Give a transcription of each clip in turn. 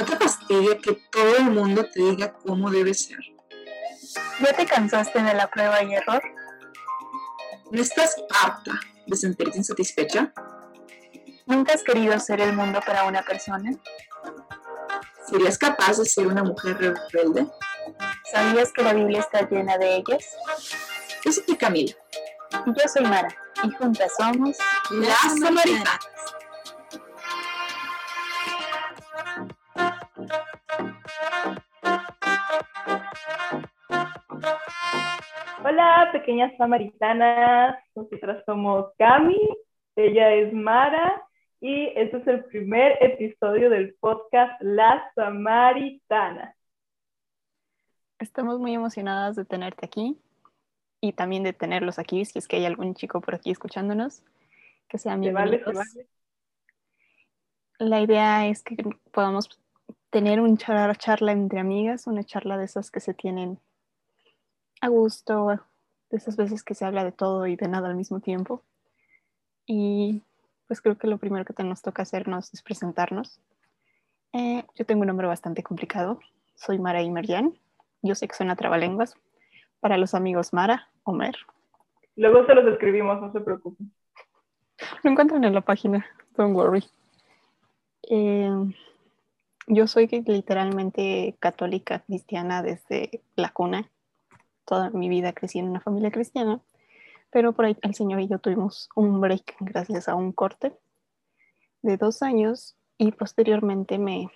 ¿No te fastidia que todo el mundo te diga cómo debe ser? ¿Ya te cansaste de la prueba y error? ¿No estás harta de sentirte insatisfecha? ¿Nunca has querido ser el mundo para una persona? ¿Serías capaz de ser una mujer rebelde? ¿Sabías que la Biblia está llena de ellas? Yo soy Camila. Yo soy Mara y juntas somos las Samaritanas. Pequeñas samaritanas. Nosotras somos Cami, ella es Mara y este es el primer episodio del podcast Las Samaritanas. Estamos muy emocionadas de tenerte aquí y también de tenerlos aquí, si es que hay algún chico por aquí escuchándonos, que sean bienvenidos. Vale, vale. La idea es que podamos tener una charla entre amigas, una charla de esas que se tienen a gusto, de esas veces que se habla de todo y de nada al mismo tiempo. Y pues creo que lo primero que nos toca hacernos es presentarnos. Eh, yo tengo un nombre bastante complicado. Soy Mara Imeryan. Yo sé que suena trabalenguas. Para los amigos Mara, Omer. Luego se los escribimos, no se preocupen. Lo encuentran en la página, don't worry. Eh, yo soy literalmente católica cristiana desde la cuna. Toda mi vida crecí en una familia cristiana, pero por ahí el Señor y yo tuvimos un break gracias a un corte de dos años y posteriormente me,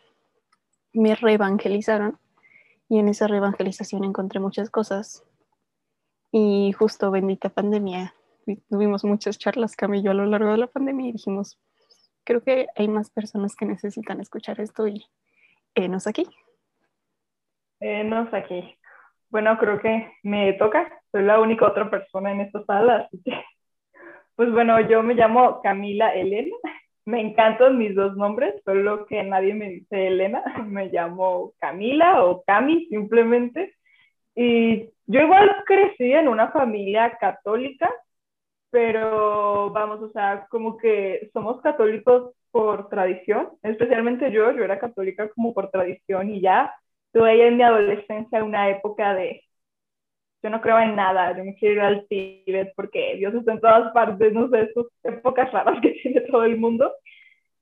me reevangelizaron y en esa reevangelización encontré muchas cosas y justo bendita pandemia tuvimos muchas charlas Camillo a lo largo de la pandemia y dijimos creo que hay más personas que necesitan escuchar esto y enos aquí. Enos aquí. Bueno, creo que me toca. Soy la única otra persona en esta sala, así que, pues bueno, yo me llamo Camila Elena. Me encantan mis dos nombres, solo que nadie me dice Elena. Me llamo Camila o Cami simplemente. Y yo igual crecí en una familia católica, pero vamos, o sea, como que somos católicos por tradición, especialmente yo, yo era católica como por tradición y ya tuve en mi adolescencia una época de yo no creo en nada, yo me quiero ir al Tíbet porque Dios está en todas partes, no sé, esas épocas raras que tiene todo el mundo.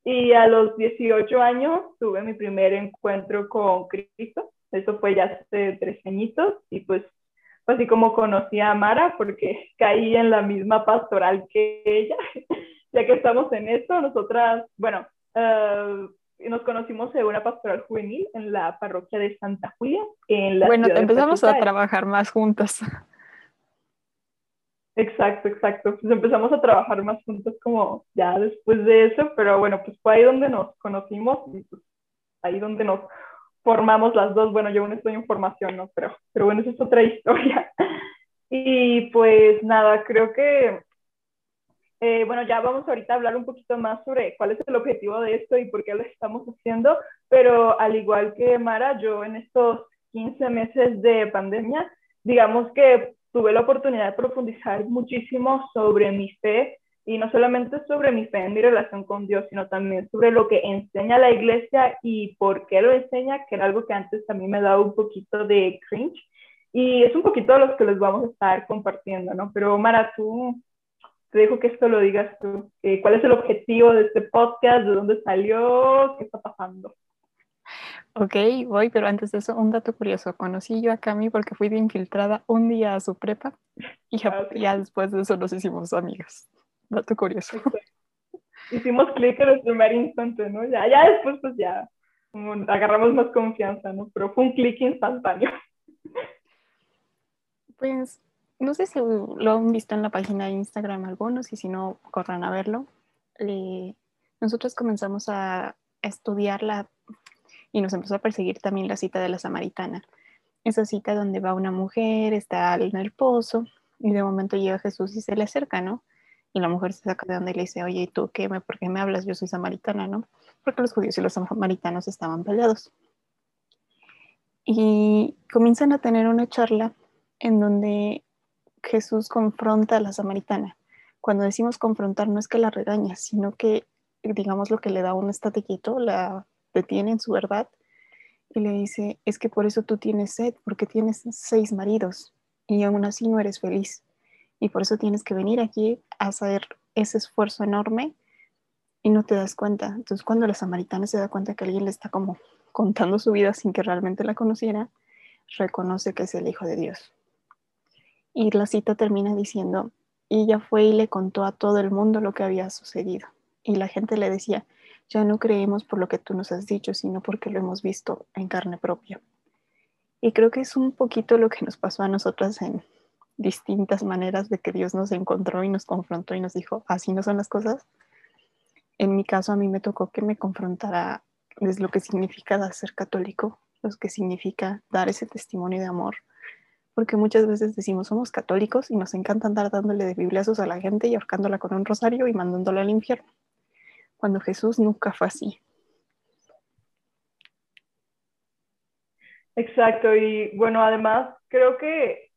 Y a los 18 años tuve mi primer encuentro con Cristo, eso fue ya hace tres añitos y pues así como conocí a Mara porque caí en la misma pastoral que ella, ya que estamos en esto, nosotras, bueno, uh, nos conocimos en una pastoral juvenil en la parroquia de Santa Julia. En la bueno, empezamos a trabajar más juntas. Exacto, exacto. Pues empezamos a trabajar más juntas como ya después de eso, pero bueno, pues fue ahí donde nos conocimos y pues ahí donde nos formamos las dos. Bueno, yo aún estoy en formación, ¿no? Pero, pero bueno, esa es otra historia. Y pues nada, creo que, eh, bueno, ya vamos ahorita a hablar un poquito más sobre cuál es el objetivo de esto y por qué lo estamos haciendo, pero al igual que Mara, yo en estos 15 meses de pandemia, digamos que tuve la oportunidad de profundizar muchísimo sobre mi fe y no solamente sobre mi fe en mi relación con Dios, sino también sobre lo que enseña la iglesia y por qué lo enseña, que era algo que antes a mí me daba un poquito de cringe. Y es un poquito de lo que les vamos a estar compartiendo, ¿no? Pero Mara, tú te dejo que esto lo digas tú. Eh, ¿Cuál es el objetivo de este podcast? ¿De dónde salió? ¿Qué está pasando? Ok, voy, pero antes de eso, un dato curioso. Conocí yo a Cami porque fui de infiltrada un día a su prepa y ya, ah, ya después de eso nos hicimos amigas. Dato curioso. Hicimos clic en el primer instante, ¿no? Ya, ya después, pues ya agarramos más confianza, ¿no? Pero fue un clic instantáneo. Pues no sé si lo han visto en la página de Instagram algunos y si no, corran a verlo. nosotros comenzamos a estudiarla y nos empezó a perseguir también la cita de la samaritana. Esa cita donde va una mujer, está en el pozo y de momento llega Jesús y se le acerca, ¿no? Y la mujer se saca de donde y le dice, oye, ¿y tú qué? ¿Por qué me hablas? Yo soy samaritana, ¿no? Porque los judíos y los samaritanos estaban peleados. Y comienzan a tener una charla en donde Jesús confronta a la samaritana. Cuando decimos confrontar, no es que la regaña, sino que, digamos, lo que le da un estate quieto, la detiene en su verdad Y le dice, es que por eso tú tienes sed, porque tienes seis maridos y aún así no eres feliz. Y por eso tienes que venir aquí a hacer ese esfuerzo enorme y no te das cuenta. Entonces cuando la samaritana se da cuenta que alguien le está como contando su vida sin que realmente la conociera, reconoce que es el Hijo de Dios. Y la cita termina diciendo, y ella fue y le contó a todo el mundo lo que había sucedido. Y la gente le decía, ya no creemos por lo que tú nos has dicho, sino porque lo hemos visto en carne propia. Y creo que es un poquito lo que nos pasó a nosotras en distintas maneras de que Dios nos encontró y nos confrontó y nos dijo, así no son las cosas. En mi caso, a mí me tocó que me confrontara desde lo que significa ser católico, lo que significa dar ese testimonio de amor. Porque muchas veces decimos somos católicos y nos encanta andar dándole de bibliazos a la gente y ahorcándola con un rosario y mandándola al infierno. Cuando Jesús nunca fue así. Exacto, y bueno, además creo que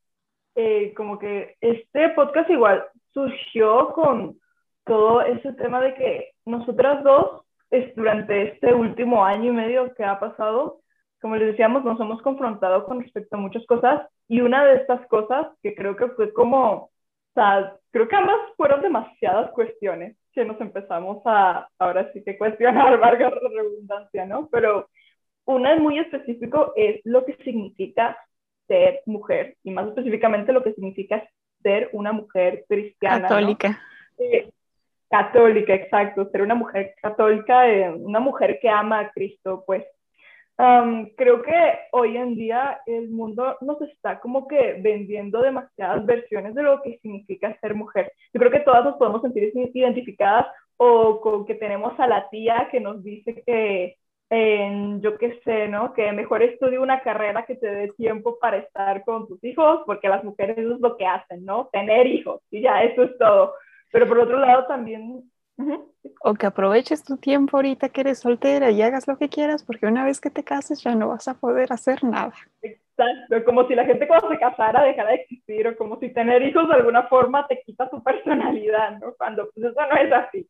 eh, como que este podcast igual surgió con todo ese tema de que nosotras dos, es, durante este último año y medio que ha pasado, como les decíamos, nos hemos confrontado con respecto a muchas cosas y una de estas cosas que creo que fue como, o sea, creo que ambas fueron demasiadas cuestiones que nos empezamos a, ahora sí que cuestionar, valga la redundancia, ¿no? Pero una es muy específico, es lo que significa ser mujer y más específicamente lo que significa ser una mujer cristiana. Católica. Eh, católica, exacto, ser una mujer católica, eh, una mujer que ama a Cristo, pues. Creo que hoy en día el mundo nos está como que vendiendo demasiadas versiones de lo que significa ser mujer. Yo creo que todas nos podemos sentir identificadas o con que tenemos a la tía que nos dice que yo qué sé, ¿no? Que mejor estudie una carrera que te dé tiempo para estar con tus hijos, porque las mujeres eso es lo que hacen, ¿no? Tener hijos, y ya, eso es todo. Pero por otro lado también... O que aproveches tu tiempo ahorita que eres soltera y hagas lo que quieras, porque una vez que te cases ya no vas a poder hacer nada. Exacto, como si la gente cuando se casara dejara de existir, o como si tener hijos de alguna forma te quita tu personalidad, ¿no? Cuando pues eso no es así.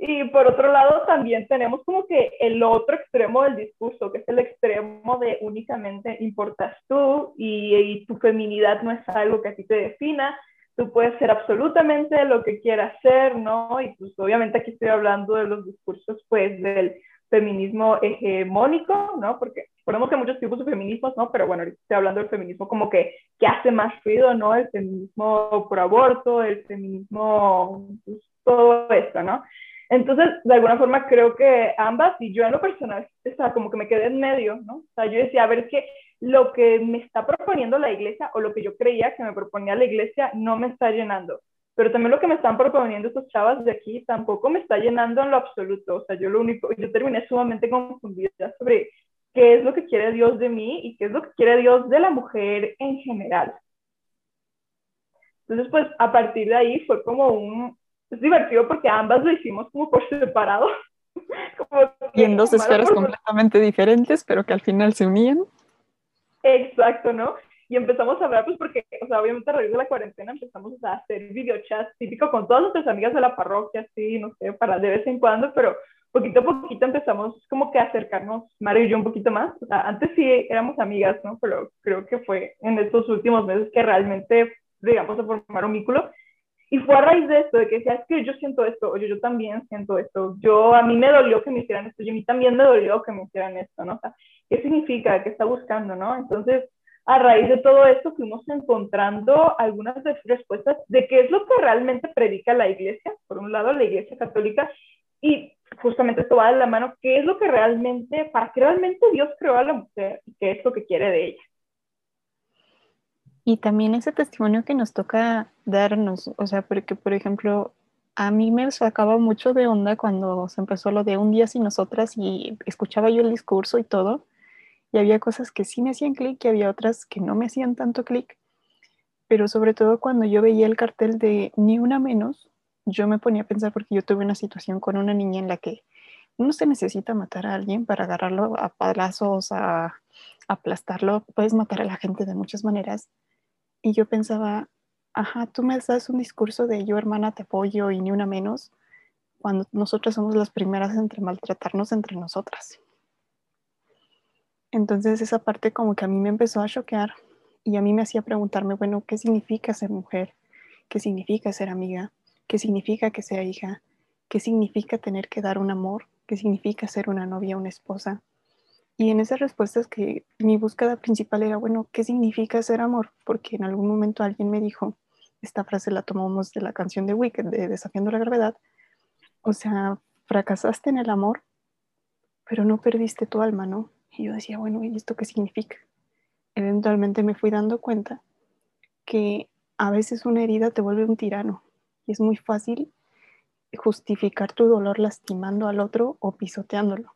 Y por otro lado, también tenemos como que el otro extremo del discurso, que es el extremo de únicamente importas tú y, tu feminidad no es algo que a ti te defina, tú puedes ser absolutamente lo que quieras ser, ¿no? Y pues obviamente aquí estoy hablando de los discursos, pues, del feminismo hegemónico, ¿no? Porque ponemos que muchos tipos de feminismos, ¿no? Pero bueno, ahorita estoy hablando del feminismo como que, que hace más ruido, ¿no? El feminismo por aborto, el feminismo, pues, todo esto, ¿no? Entonces, de alguna forma creo que ambas, y yo en lo personal, o sea, como que me quedé en medio, ¿no? O sea, yo decía, a ver, que lo que me está proponiendo la iglesia o lo que yo creía que me proponía la iglesia no me está llenando. Pero también lo que me están proponiendo estos chavas de aquí tampoco me está llenando en lo absoluto. O sea, yo lo único, yo terminé sumamente confundida sobre qué es lo que quiere Dios de mí y qué es lo que quiere Dios de la mujer en general. Entonces, pues a partir de ahí fue como un, es divertido porque ambas lo hicimos como por separado. y en dos esferas completamente diferentes, pero que al final se unían. Exacto, ¿no? Y empezamos a hablar, pues porque, o sea, obviamente a raíz de la cuarentena empezamos a hacer videochats típico con todas nuestras amigas de la parroquia, sí, no sé, para de vez en cuando, pero poquito a poquito empezamos como que a acercarnos, Mario y yo, un poquito más. O sea, antes sí éramos amigas, ¿no? Pero creo que fue en estos últimos meses que realmente llegamos a formar un vínculo y fue a raíz de esto, de que decía, es que yo siento esto, oye, yo también siento esto, yo, a mí me dolió que me hicieran esto, y a mí también me dolió que me hicieran esto, ¿no? O sea, ¿qué significa? ¿Qué está buscando, no? Entonces, a raíz de todo esto fuimos encontrando algunas respuestas de qué es lo que realmente predica la iglesia, por un lado la iglesia católica, y justamente esto va de la mano, qué es lo que realmente, para qué realmente Dios creó a la mujer y qué es lo que quiere de ella. Y también ese testimonio que nos toca darnos, o sea, porque por ejemplo, a mí me sacaba mucho de onda cuando se empezó lo de un día sin nosotras y escuchaba yo el discurso y todo, y había cosas que sí me hacían clic y había otras que no me hacían tanto clic, pero sobre todo cuando yo veía el cartel de ni una menos, yo me ponía a pensar porque yo tuve una situación con una niña en la que no se necesita matar a alguien para agarrarlo a palazos, a aplastarlo, puedes matar a la gente de muchas maneras y yo pensaba, ajá, tú me das un discurso de yo hermana te apoyo y ni una menos, cuando nosotras somos las primeras entre maltratarnos entre nosotras. Entonces esa parte como que a mí me empezó a choquear y a mí me hacía preguntarme, bueno, ¿qué significa ser mujer? ¿Qué significa ser amiga? ¿Qué significa que sea hija? ¿Qué significa tener que dar un amor? ¿Qué significa ser una novia, una esposa? Y en esas respuestas que mi búsqueda principal era, bueno, ¿qué significa ser amor? Porque en algún momento alguien me dijo, esta frase la tomamos de la canción de Wicked, de Desafiando la Gravedad, o sea, fracasaste en el amor, pero no perdiste tu alma, ¿no? Y yo decía, bueno, ¿y esto qué significa? Eventualmente me fui dando cuenta que a veces una herida te vuelve un tirano y es muy fácil justificar tu dolor lastimando al otro o pisoteándolo.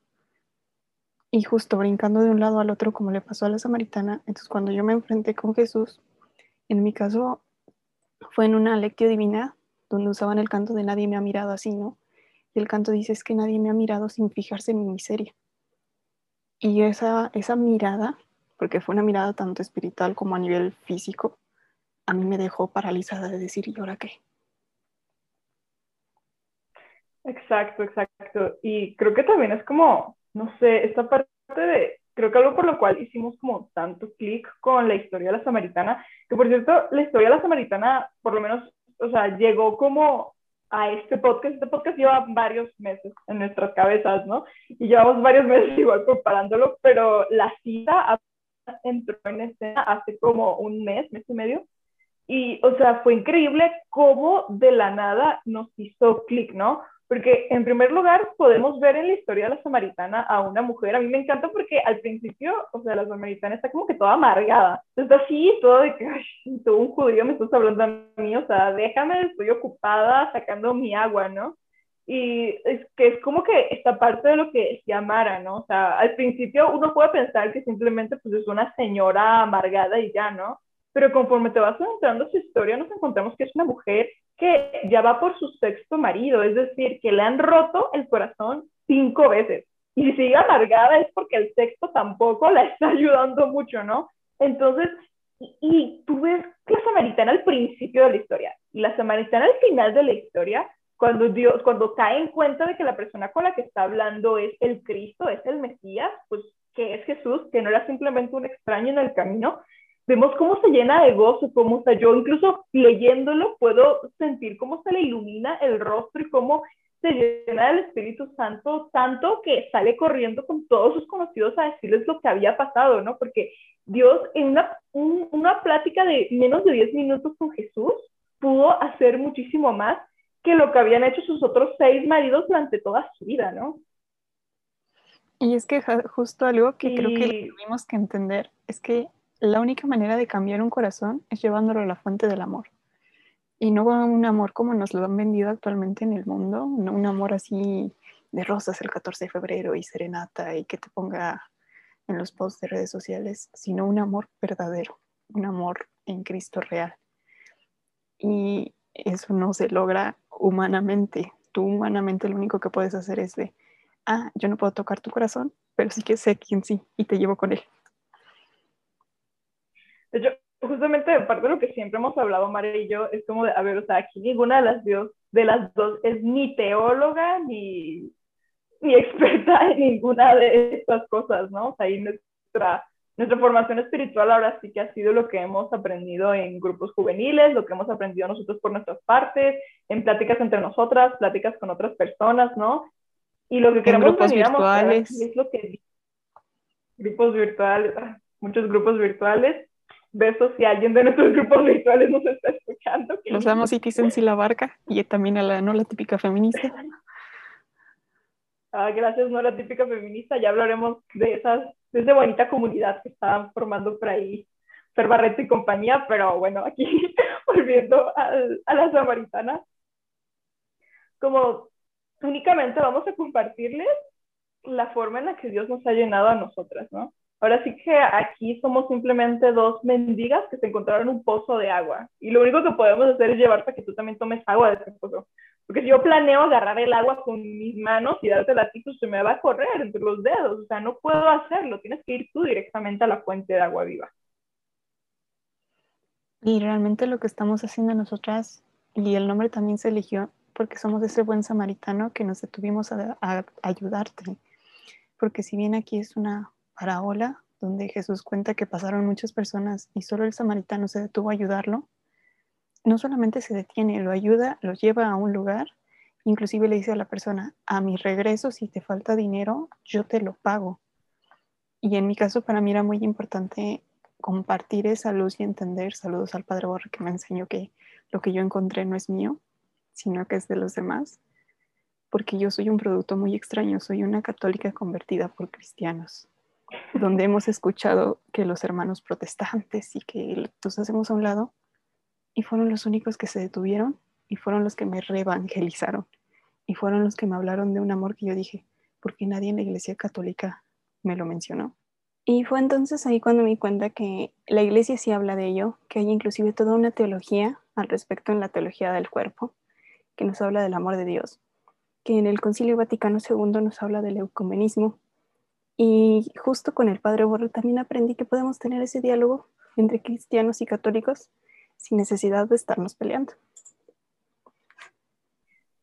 Y justo brincando de un lado al otro como le pasó a la samaritana, entonces cuando yo me enfrenté con Jesús, en mi caso fue en una lectio divina donde usaban el canto de nadie me ha mirado así, ¿no? Y el canto dice es que nadie me ha mirado sin fijarse en mi miseria. Y esa, esa mirada, porque fue una mirada tanto espiritual como a nivel físico, a mí me dejó paralizada de decir, ¿y ahora qué? Exacto, exacto. Y creo que también es como, no sé, esta parte de, creo que algo por lo cual hicimos como tanto clic con la historia de la samaritana, que por cierto, la historia de la samaritana, por lo menos, o sea, llegó como a este podcast. Este podcast lleva varios meses en nuestras cabezas, ¿no? Y llevamos varios meses igual preparándolo, pero la cita entró en escena hace como un mes, mes y medio. Y, o sea, fue increíble cómo de la nada nos hizo clic, ¿no? Porque en primer lugar podemos ver en la historia de la samaritana a una mujer, a mí me encanta porque al principio, o sea, la samaritana está como que toda amargada, está así, todo de que, ay, tú un judío me estás hablando a mí, o sea, déjame, estoy ocupada sacando mi agua, ¿no? Y es que es como que esta parte de lo que se Mara, ¿no? O sea, al principio uno puede pensar que simplemente pues es una señora amargada y ya, ¿no? Pero conforme te vas adentrando su historia, nos encontramos que es una mujer que ya va por su sexto marido, es decir, que le han roto el corazón cinco veces. Y si sigue amargada es porque el sexto tampoco la está ayudando mucho, ¿no? Entonces, y, tú ves la samaritana al principio de la historia y la samaritana al final de la historia, cuando Dios, cuando cae en cuenta de que la persona con la que está hablando es el Cristo, es el Mesías, pues que es Jesús, que no era simplemente un extraño en el camino, vemos cómo se llena de gozo, cómo está yo incluso leyéndolo puedo sentir cómo se le ilumina el rostro y cómo se llena del Espíritu Santo tanto que sale corriendo con todos sus conocidos a decirles lo que había pasado, ¿no? Porque Dios en una, una plática de menos de 10 minutos con Jesús pudo hacer muchísimo más que lo que habían hecho sus otros seis maridos durante toda su vida, ¿no? Y es que justo algo que creo que tuvimos que entender es que la única manera de cambiar un corazón es llevándolo a la fuente del amor. Y no un amor como nos lo han vendido actualmente en el mundo, no un amor así de rosas el 14 de febrero y serenata y que te ponga en los posts de redes sociales, sino un amor verdadero, un amor en Cristo real. Y eso no se logra humanamente. Tú humanamente lo único que puedes hacer es de, ah, yo no puedo tocar tu corazón, pero sí que sé quién sí y te llevo con él. De hecho, justamente parte de lo que siempre hemos hablado, María y yo, es como de, a ver, o sea, aquí ninguna de las, dios, de las dos es ni teóloga ni, ni experta en ninguna de estas cosas, ¿no? O sea, ahí nuestra, nuestra formación espiritual ahora sí que ha sido lo que hemos aprendido en grupos juveniles, lo que hemos aprendido nosotros por nuestras partes, en pláticas entre nosotras, pláticas con otras personas, ¿no? Y lo que queremos grupos virtuales. es lo que grupos virtuales, ah, muchos grupos virtuales besos si alguien de nuestros grupos virtuales nos está escuchando. Nos damos Citizens y la barca y también a la no la típica feminista. Ah, gracias, no la típica feminista. Ya hablaremos de esas, de esa bonita comunidad que estaban formando por ahí Fer Barreto y compañía, pero bueno, aquí volviendo a, a la samaritana, como únicamente vamos a compartirles la forma en la que Dios nos ha llenado a nosotras, ¿no? Ahora sí que aquí somos simplemente dos mendigas que se encontraron en un pozo de agua. Y lo único que podemos hacer es llevarte a que tú también tomes agua de ese pozo. Porque si yo planeo agarrar el agua con mis manos y darte la pues se me va a correr entre los dedos. O sea, no puedo hacerlo. Tienes que ir tú directamente a la fuente de agua viva. Y realmente lo que estamos haciendo nosotras, y el nombre también se eligió porque somos ese buen samaritano que nos detuvimos a ayudarte. Porque si bien aquí es una parábola, donde Jesús cuenta que pasaron muchas personas y solo el samaritano se detuvo a ayudarlo, no solamente se detiene, lo ayuda, lo lleva a un lugar, inclusive le dice a la persona, a mi regreso, si te falta dinero, yo te lo pago. Y en mi caso, para mí era muy importante compartir esa luz y entender, saludos al Padre Borre que me enseñó que lo que yo encontré no es mío, sino que es de los demás, porque yo soy un producto muy extraño, soy una católica convertida por cristianos, donde hemos escuchado que los hermanos protestantes y que los hacemos a un lado, y fueron los únicos que se detuvieron y fueron los que me reevangelizaron y fueron los que me hablaron de un amor que yo dije, porque nadie en la iglesia católica me lo mencionó. Y fue entonces ahí cuando me di cuenta que la iglesia sí habla de ello, que hay inclusive toda una teología al respecto en la teología del cuerpo, que nos habla del amor de Dios, que en el Concilio Vaticano II nos habla del ecumenismo. Y justo con el Padre Borro también aprendí que podemos tener ese diálogo entre cristianos y católicos sin necesidad de estarnos peleando.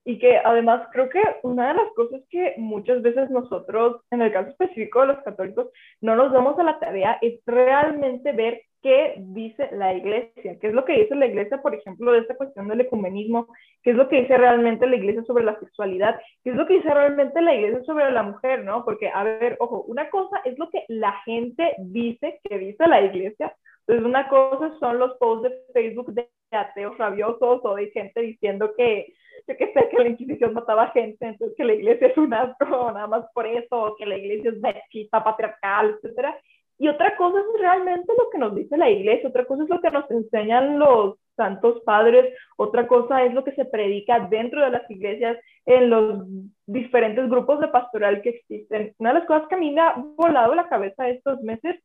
Y que además creo que una de las cosas que muchas veces nosotros, en el caso específico de los católicos, no nos damos a la tarea es realmente ver qué dice la iglesia, qué es lo que dice la iglesia, por ejemplo, de esta cuestión del ecumenismo, qué es lo que dice realmente la iglesia sobre la sexualidad, qué es lo que dice realmente la iglesia sobre la mujer, ¿no? Porque, a ver, ojo, una cosa es lo que la gente dice que dice la iglesia, entonces una cosa son los posts de Facebook de ateos rabiosos o de gente diciendo que yo que sé, que la Inquisición mataba gente, entonces que la iglesia es un asco, nada más por eso, o que la iglesia es machista, patriarcal, etcétera. Y otra cosa es realmente lo que nos dice la iglesia, otra cosa es lo que nos enseñan los santos padres, otra cosa es lo que se predica dentro de las iglesias en los diferentes grupos de pastoral que existen. Una de las cosas que a mí me ha volado la cabeza estos meses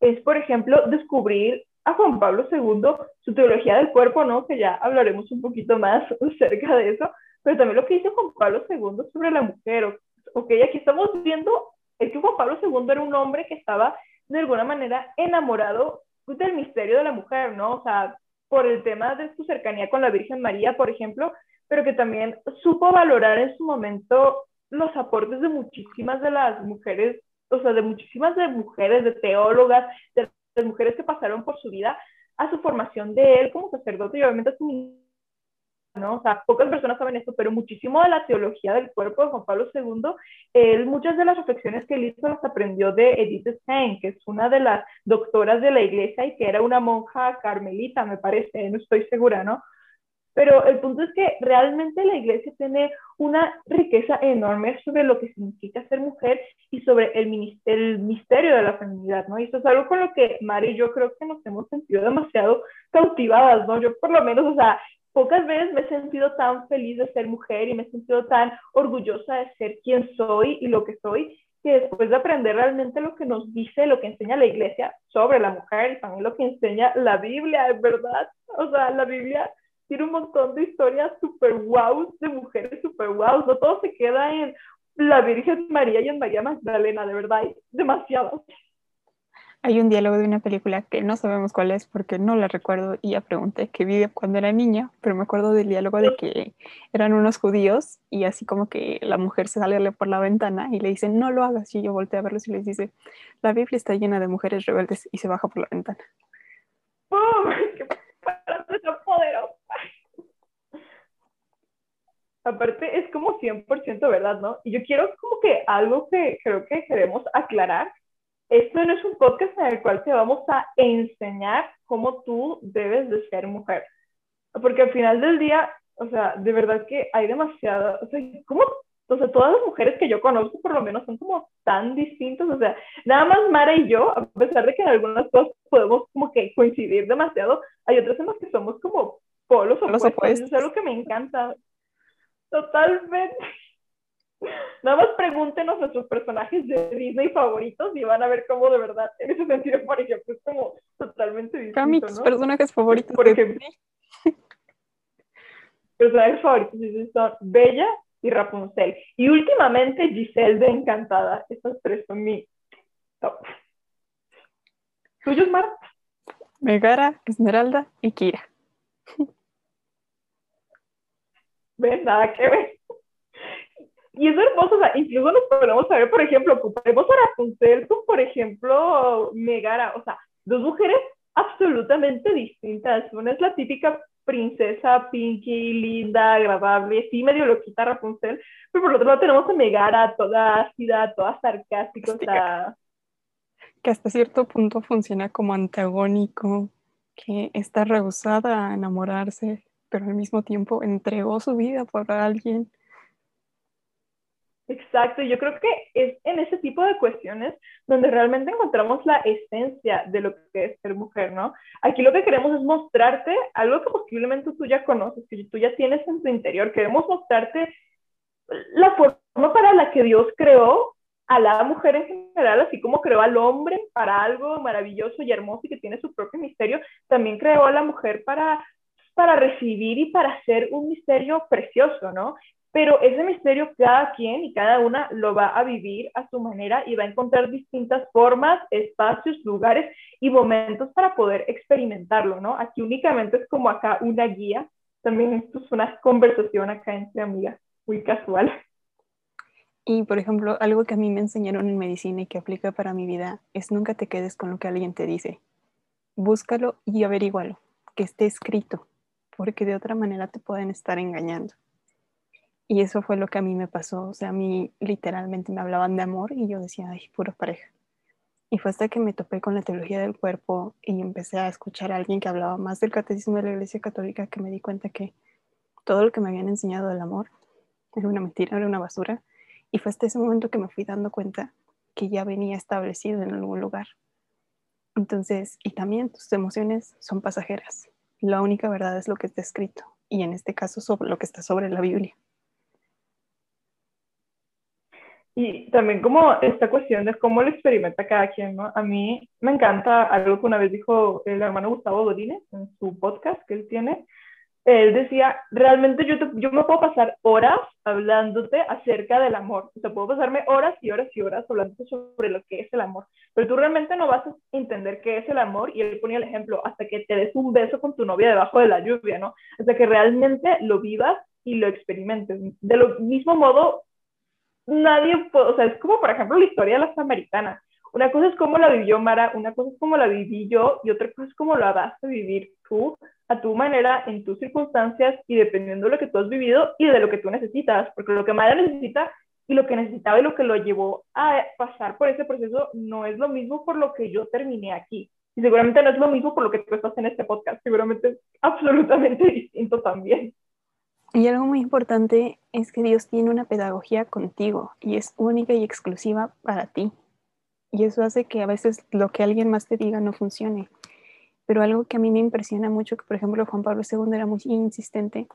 es, por ejemplo, descubrir a Juan Pablo II, su teología del cuerpo, ¿no? Que ya hablaremos un poquito más acerca de eso, pero también lo que dice Juan Pablo II sobre la mujer. Ok, aquí estamos viendo es que Juan Pablo II era un hombre que estaba de alguna manera enamorado del misterio de la mujer, ¿no? O sea, por el tema de su cercanía con la Virgen María, por ejemplo, pero que también supo valorar en su momento los aportes de muchísimas de las mujeres, o sea, de muchísimas de mujeres, de teólogas, de las mujeres que pasaron por su vida a su formación de él como sacerdote y obviamente a su ¿no? O sea, pocas personas saben esto, pero muchísimo de la teología del cuerpo de Juan Pablo II, él, muchas de las reflexiones que él hizo las aprendió de Edith Stein, que es una de las doctoras de la iglesia y que era una monja carmelita, me parece, no estoy segura, ¿no? Pero el punto es que realmente la iglesia tiene una riqueza enorme sobre lo que significa ser mujer y sobre el, el misterio de la feminidad, ¿no? Y eso es algo con lo que Mari y yo creo que nos hemos sentido demasiado cautivadas, ¿no? Yo por lo menos, o sea, pocas veces me he sentido tan feliz de ser mujer y me he sentido tan orgullosa de ser quien soy y lo que soy, que después de aprender realmente lo que nos dice, lo que enseña la iglesia sobre la mujer y también lo que enseña la Biblia, es verdad. O sea, la Biblia tiene un montón de historias super wow de mujeres super wow. No todo se queda en la Virgen María y en María Magdalena, de verdad, hay demasiadas. Hay un diálogo de una película que no sabemos cuál es porque no la recuerdo y ya pregunté que vi cuando era niña, pero me acuerdo del diálogo de que eran unos judíos y así como que la mujer se sale por la ventana y le dice no lo hagas y yo volteé a verlos y les dice la Biblia está llena de mujeres rebeldes y se baja por la ventana. ¡Oh, ¡Qué poderosa! aparte es como 100% verdad, ¿no? Y yo quiero como que algo que creo que queremos aclarar. Esto no es un podcast en el cual te vamos a enseñar cómo tú debes de ser mujer. Porque al final del día, o sea, de verdad que hay demasiado, o sea, ¿cómo? O sea, todas las mujeres que yo conozco por lo menos son como tan distintas, o sea, nada más Mara y yo, a pesar de que en algunas cosas podemos como que coincidir demasiado, hay otras en las que somos como polos opuestos, opuestos. Eso es algo que me encanta. Totalmente. Nada más pregúntenos nuestros personajes de Disney favoritos y van a ver cómo de verdad, en ese sentido, por ejemplo, es como totalmente distinto, tus personajes favoritos. Por ejemplo, personajes favoritos son Bella y Rapunzel. Y últimamente Giselle de Encantada. Esas tres son mi top. ¿Tuyos, Mar? Megara, Esmeralda y Kira. ¿Ves? Nada que ver. Y es hermoso, o sea, incluso nos podemos saber, por ejemplo, comparemos a Rapunzel con, por ejemplo, Megara, o sea, dos mujeres absolutamente distintas. Una es la típica princesa pinky, linda, agradable, sí medio loquita Rapunzel, pero por otro lado tenemos a Megara, toda ácida, toda sarcástica, o sea... Que hasta cierto punto funciona como antagónico, que está rehusada a enamorarse, pero al mismo tiempo entregó su vida por alguien. Exacto, yo creo que es en ese tipo de cuestiones donde realmente encontramos la esencia de lo que es ser mujer, ¿no? Aquí lo que queremos es mostrarte algo que posiblemente tú ya conoces, que tú ya tienes en tu interior. Queremos mostrarte la forma para la que Dios creó a la mujer en general, así como creó al hombre para algo maravilloso y hermoso y que tiene su propio misterio, también creó a la mujer para para recibir y para hacer un misterio precioso, ¿no? Pero ese misterio cada quien y cada una lo va a vivir a su manera y va a encontrar distintas formas, espacios, lugares y momentos para poder experimentarlo, ¿no? Aquí únicamente es como acá una guía, también esto es una conversación acá entre amigas, muy casual. Y por ejemplo, algo que a mí me enseñaron en medicina y que aplica para mi vida es nunca te quedes con lo que alguien te dice. Búscalo y averígualo, que esté escrito, porque de otra manera te pueden estar engañando. Y eso fue lo que a mí me pasó. O sea, a mí literalmente me hablaban de amor y yo decía, ay, pura pareja. Y fue hasta que me topé con la teología del cuerpo y empecé a escuchar a alguien que hablaba más del catecismo de la Iglesia Católica que me di cuenta que todo lo que me habían enseñado del amor era una mentira, era una basura. Y fue hasta ese momento que me fui dando cuenta que ya venía establecido en algún lugar. Entonces, y también tus emociones son pasajeras. La única verdad es lo que está escrito. Y en este caso, sobre lo que está sobre la Biblia. Y también como esta cuestión de cómo lo experimenta cada quien, ¿no? A mí me encanta algo que una vez dijo el hermano Gustavo Godínez en su podcast que él tiene. Él decía, realmente yo, yo me puedo pasar horas hablándote acerca del amor. O sea, puedo pasarme horas y horas y horas hablándote sobre lo que es el amor. Pero tú realmente no vas a entender qué es el amor. Y él ponía el ejemplo, hasta que te des un beso con tu novia debajo de la lluvia, ¿no? Hasta que realmente lo vivas y lo experimentes. De lo mismo modo, nadie, o sea, es como por ejemplo la historia de la Samaritana. Una cosa es cómo la vivió Mara, una cosa es cómo la viví yo y otra cosa es cómo la vas a vivir tú a tu manera, en tus circunstancias y dependiendo de lo que tú has vivido y de lo que tú necesitas, porque lo que Mara necesita y lo que necesitaba y lo que lo llevó a pasar por ese proceso no es lo mismo por lo que yo terminé aquí. Y seguramente no es lo mismo por lo que tú estás en este podcast, seguramente es absolutamente distinto también. Y algo muy importante es que Dios tiene una pedagogía contigo y es única y exclusiva para ti. Y eso hace que a veces lo que alguien más te diga no funcione. Pero algo que a mí me impresiona mucho, que por ejemplo Juan Pablo II era muy insistente,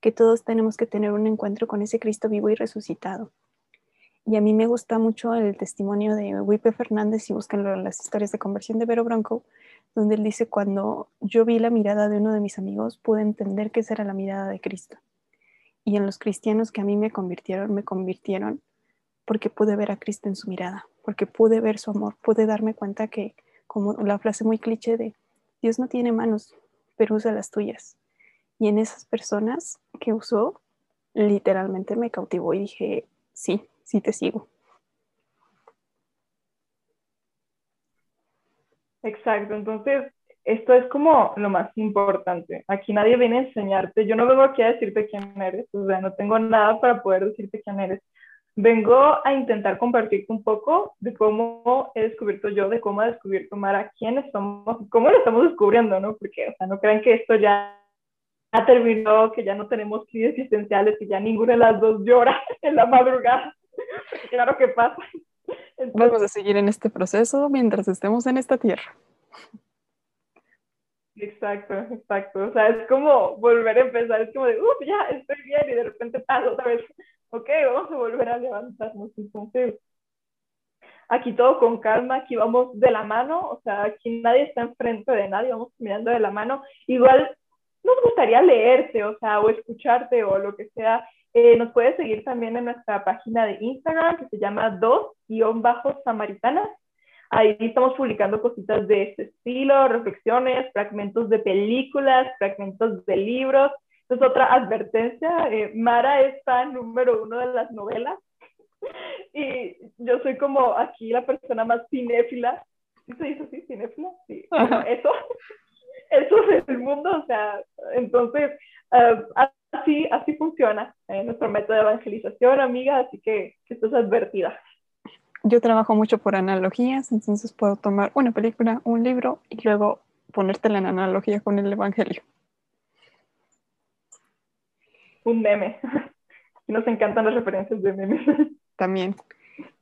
que todos tenemos que tener un encuentro con ese Cristo vivo y resucitado. Y a mí me gusta mucho el testimonio de Wipe Fernández, y buscan las historias de conversión de Vero Bronco, donde él dice, cuando yo vi la mirada de uno de mis amigos, pude entender que esa era la mirada de Cristo y en los cristianos que a mí me convirtieron, me convirtieron porque pude ver a Cristo en su mirada, porque pude ver su amor, pude darme cuenta que, como la frase muy cliché de Dios no tiene manos, pero usa las tuyas. Y en esas personas que usó, literalmente me cautivó y dije, sí, sí te sigo. Exacto, entonces esto es como lo más importante. Aquí nadie viene a enseñarte. Yo no vengo aquí a decirte quién eres, o sea, no tengo nada para poder decirte quién eres. Vengo a intentar compartirte un poco de cómo he descubierto yo, de cómo ha descubierto Mara, quiénes somos, cómo lo estamos descubriendo, ¿no? Porque, o sea, no crean que esto ya, ha terminó, que ya no tenemos crisis existenciales, que ya ninguna de las dos llora en la madrugada. claro que pasa. Vamos a seguir en este proceso mientras estemos en esta tierra. Exacto, exacto. O sea, es como volver a empezar, es como de, uff, ya estoy bien y de repente pasa otra vez, ok, vamos a volver a levantarnos. Entonces, aquí todo con calma, aquí vamos de la mano, o sea, aquí nadie está enfrente de nadie, vamos mirando de la mano. Igual nos gustaría leerte, o sea, o escucharte o lo que sea. Eh, nos puedes seguir también en nuestra página de Instagram que se llama dos-samaritanas Ahí estamos publicando cositas de este estilo, reflexiones, fragmentos de películas, fragmentos de libros. es otra advertencia. Eh, Mara es fan número uno de las novelas y yo soy como aquí la persona más cinéfila. ¿Sí se dice así? ¿Cinéfila? Sí. eso, eso es el mundo, o sea, entonces, eh, así, así funciona eh, nuestro método de evangelización, amiga, así que, que estás advertida. Yo trabajo mucho por analogías, entonces puedo tomar una película, un libro y luego ponértela en analogía con el Evangelio. Un meme. Nos encantan las referencias de memes. También.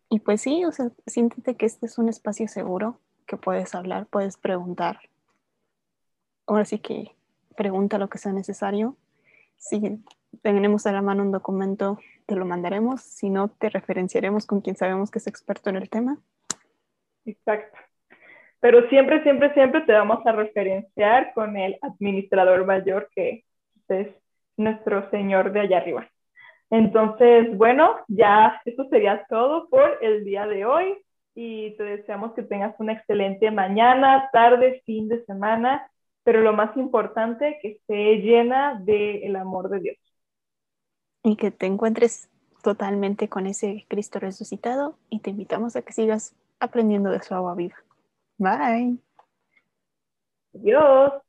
Y pues sí, o sea, siéntete que este es un espacio seguro, que puedes hablar, puedes preguntar. Ahora sí que pregunta lo que sea necesario. Si tenemos a la mano un documento, te lo mandaremos. Si no, te referenciaremos con quien sabemos que es experto en el tema. Exacto. Pero siempre, siempre, siempre te vamos a referenciar con el administrador mayor que es nuestro señor de allá arriba. Entonces, bueno, ya eso sería todo por el día de hoy y te deseamos que tengas una excelente mañana, tarde, fin de semana, pero lo más importante, que esté llena del amor de Dios. Y que te encuentres totalmente con ese Cristo resucitado y te invitamos a que sigas aprendiendo de su agua viva. Bye. Adiós.